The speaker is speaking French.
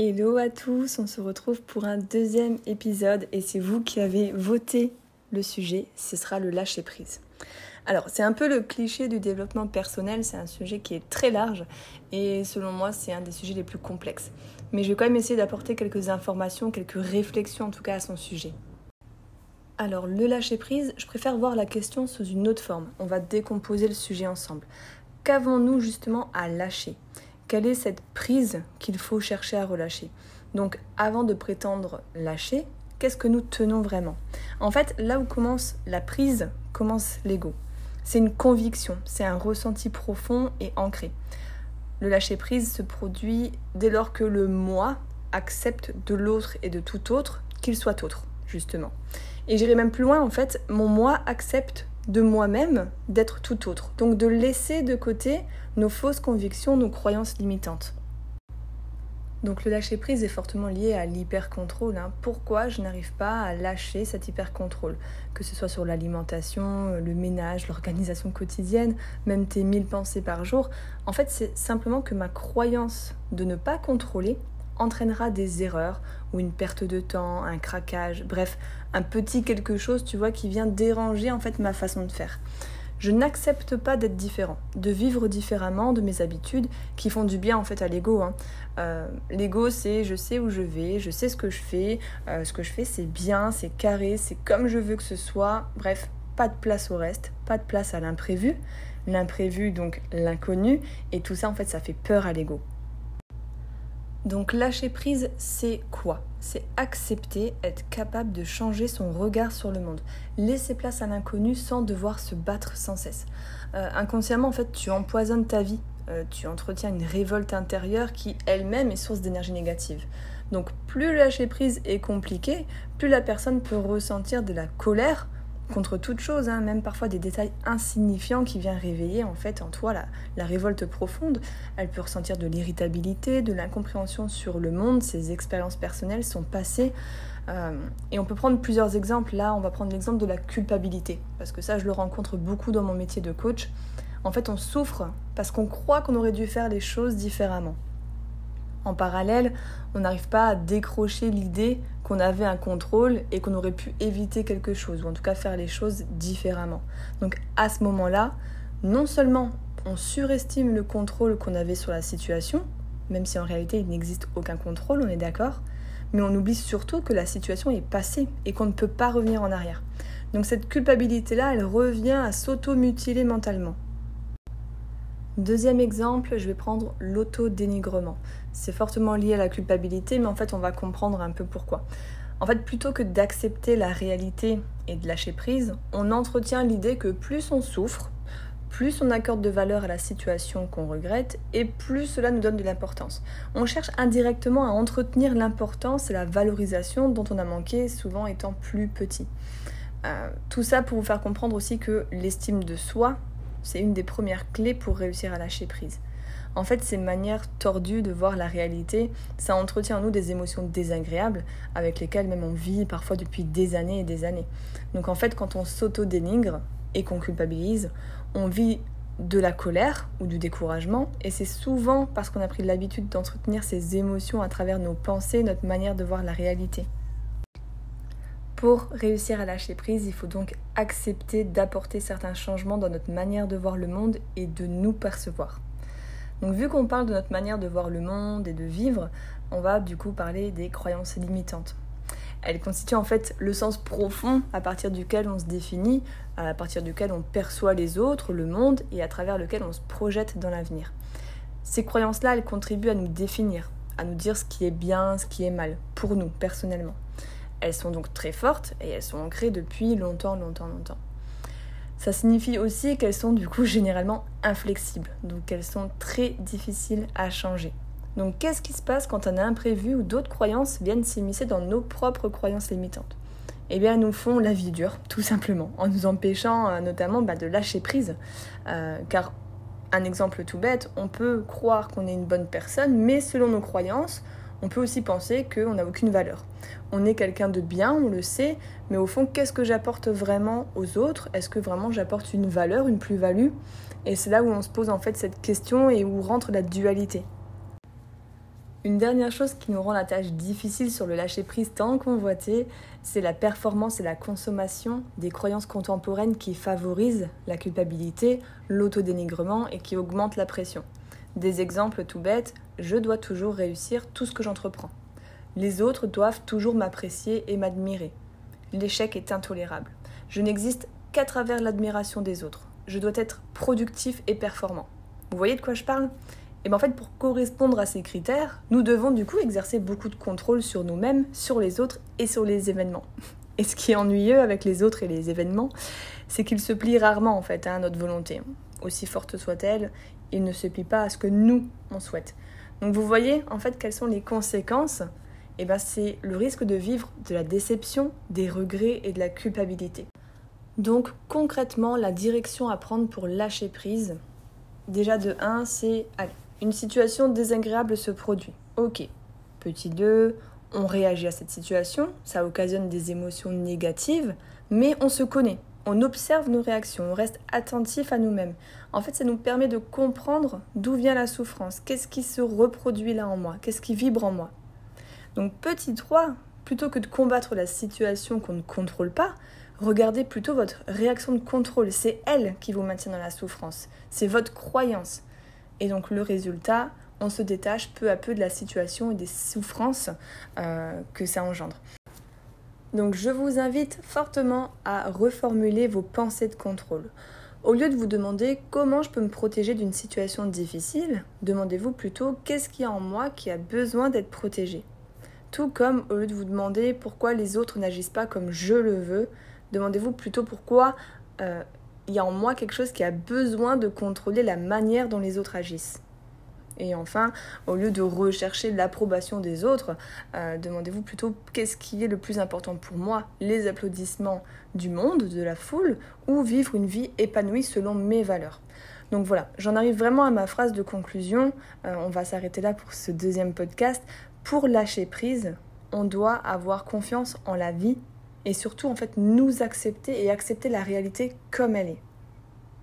Hello à tous, on se retrouve pour un deuxième épisode et c'est vous qui avez voté le sujet, ce sera le lâcher prise. Alors c'est un peu le cliché du développement personnel, c'est un sujet qui est très large et selon moi c'est un des sujets les plus complexes. Mais je vais quand même essayer d'apporter quelques informations, quelques réflexions en tout cas à son sujet. Alors le lâcher prise, je préfère voir la question sous une autre forme. On va décomposer le sujet ensemble. Qu'avons-nous justement à lâcher? Quelle est cette prise qu'il faut chercher à relâcher. Donc avant de prétendre lâcher, qu'est-ce que nous tenons vraiment? En fait, là où commence la prise, commence l'ego. C'est une conviction, c'est un ressenti profond et ancré. Le lâcher-prise se produit dès lors que le moi accepte de l'autre et de tout autre qu'il soit autre, justement. Et j'irai même plus loin, en fait, mon moi accepte de moi-même d'être tout autre. Donc de laisser de côté nos fausses convictions, nos croyances limitantes. Donc le lâcher prise est fortement lié à l'hyper-contrôle. Hein. Pourquoi je n'arrive pas à lâcher cet hyper-contrôle? Que ce soit sur l'alimentation, le ménage, l'organisation quotidienne, même tes mille pensées par jour. En fait, c'est simplement que ma croyance de ne pas contrôler entraînera des erreurs ou une perte de temps, un craquage, bref, un petit quelque chose, tu vois, qui vient déranger en fait ma façon de faire. Je n'accepte pas d'être différent, de vivre différemment de mes habitudes qui font du bien en fait à l'ego. Hein. Euh, l'ego c'est je sais où je vais, je sais ce que je fais, euh, ce que je fais c'est bien, c'est carré, c'est comme je veux que ce soit. Bref, pas de place au reste, pas de place à l'imprévu. L'imprévu donc l'inconnu et tout ça en fait ça fait peur à l'ego. Donc lâcher prise, c'est quoi? C'est accepter, être capable de changer son regard sur le monde, laisser place à l'inconnu sans devoir se battre sans cesse. Euh, inconsciemment, en fait, tu empoisonnes ta vie, euh, tu entretiens une révolte intérieure qui elle-même est source d'énergie négative. Donc plus lâcher prise est compliqué, plus la personne peut ressentir de la colère, contre toute chose, hein, même parfois des détails insignifiants qui viennent réveiller en fait en toi la, révolte profonde. Elle peut ressentir de l'irritabilité, de l'incompréhension sur le monde, ses expériences personnelles, sont passées. Euh, et on peut prendre plusieurs exemples. Là, on va prendre l'exemple de la culpabilité, parce que ça, je le rencontre beaucoup dans mon métier de coach. En fait, on souffre parce qu'on croit qu'on aurait dû faire les choses différemment. En parallèle, on n'arrive pas à décrocher l'idée qu'on avait un contrôle et qu'on aurait pu éviter quelque chose, ou en tout cas faire les choses différemment. Donc à ce moment-là, non seulement on surestime le contrôle qu'on avait sur la situation, même si en réalité il n'existe aucun contrôle, on est d'accord, mais on oublie surtout que la situation est passée et qu'on ne peut pas revenir en arrière. Donc cette culpabilité-là, elle revient à s'auto-mutiler mentalement. Deuxième exemple, je vais prendre l'auto-dénigrement. C'est fortement lié à la culpabilité, mais en fait, on va comprendre un peu pourquoi. En fait, plutôt que d'accepter la réalité et de lâcher prise, on entretient l'idée que plus on souffre, plus on accorde de valeur à la situation qu'on regrette et plus cela nous donne de l'importance. On cherche indirectement à entretenir l'importance et la valorisation dont on a manqué, souvent étant plus petit. Euh, tout ça pour vous faire comprendre aussi que l'estime de soi c'est une des premières clés pour réussir à lâcher prise. En fait, ces manières tordues de voir la réalité, ça entretient en nous des émotions désagréables avec lesquelles même on vit parfois depuis des années et des années. Donc en fait, quand on s'auto-dénigre et qu'on culpabilise, on vit de la colère ou du découragement et c'est souvent parce qu'on a pris l'habitude d'entretenir ces émotions à travers nos pensées, notre manière de voir la réalité. Pour réussir à lâcher prise, il faut donc accepter d'apporter certains changements dans notre manière de voir le monde et de nous percevoir. Donc vu qu'on parle de notre manière de voir le monde et de vivre, on va du coup parler des croyances limitantes. Elles constituent en fait le sens profond à partir duquel on se définit, à partir duquel on perçoit les autres, le monde et à travers lequel on se projette dans l'avenir. Ces croyances-là, elles contribuent à nous définir, à nous dire ce qui est bien, ce qui est mal, pour nous personnellement. Elles sont donc très fortes et elles sont ancrées depuis longtemps, longtemps, longtemps. Ça signifie aussi qu'elles sont du coup généralement inflexibles, donc elles sont très difficiles à changer. Donc qu'est-ce qui se passe quand un imprévu ou d'autres croyances viennent s'immiscer dans nos propres croyances limitantes? Eh bien, elles nous font la vie dure, tout simplement, en nous empêchant euh, notamment bah, de lâcher prise. Euh, car un exemple tout bête, on peut croire qu'on est une bonne personne, mais selon nos croyances, on peut aussi penser qu'on n'a aucune valeur. On est quelqu'un de bien, on le sait, mais au fond, qu'est-ce que j'apporte vraiment aux autres? Est-ce que vraiment j'apporte une valeur, une plus-value? Et c'est là où on se pose en fait cette question et où rentre la dualité. Une dernière chose qui nous rend la tâche difficile sur le lâcher-prise tant convoité, c'est la performance et la consommation des croyances contemporaines qui favorisent la culpabilité, l'autodénigrement et qui augmentent la pression. Des exemples tout bêtes, je dois toujours réussir tout ce que j'entreprends. Les autres doivent toujours m'apprécier et m'admirer. L'échec est intolérable. Je n'existe qu'à travers l'admiration des autres. Je dois être productif et performant. Vous voyez de quoi je parle? Et bien en fait, pour correspondre à ces critères, nous devons du coup exercer beaucoup de contrôle sur nous-mêmes, sur les autres et sur les événements. Et ce qui est ennuyeux avec les autres et les événements, c'est qu'ils se plient rarement en fait à notre volonté. Aussi forte soit-elle, ils ne se plient pas à ce que nous on souhaite. Donc vous voyez en fait quelles sont les conséquences? Et ben c'est le risque de vivre de la déception, des regrets et de la culpabilité. Donc concrètement, la direction à prendre pour lâcher prise, déjà de 1, c'est une situation désagréable se produit. Ok. Petit 2, on réagit à cette situation, ça occasionne des émotions négatives, mais on se connaît, on observe nos réactions, on reste attentif à nous-mêmes. En fait, ça nous permet de comprendre d'où vient la souffrance, qu'est-ce qui se reproduit là en moi, qu'est-ce qui vibre en moi? Donc petit 3, plutôt que de combattre la situation qu'on ne contrôle pas, regardez plutôt votre réaction de contrôle. C'est elle qui vous maintient dans la souffrance. C'est votre croyance. Et donc le résultat, on se détache peu à peu de la situation et des souffrances euh, que ça engendre. Donc je vous invite fortement à reformuler vos pensées de contrôle. Au lieu de vous demander comment je peux me protéger d'une situation difficile, demandez-vous plutôt qu'est-ce qu'il y a en moi qui a besoin d'être protégé. Tout comme au lieu de vous demander pourquoi les autres n'agissent pas comme je le veux, demandez-vous plutôt pourquoi euh, il y a en moi quelque chose qui a besoin de contrôler la manière dont les autres agissent. Et enfin, au lieu de rechercher l'approbation des autres, euh, demandez-vous plutôt qu'est-ce qui est le plus important pour moi, les applaudissements du monde, de la foule, ou vivre une vie épanouie selon mes valeurs. Donc voilà, j'en arrive vraiment à ma phrase de conclusion. Euh, on va s'arrêter là pour ce deuxième podcast. Pour lâcher prise, on doit avoir confiance en la vie et surtout en fait nous accepter et accepter la réalité comme elle est.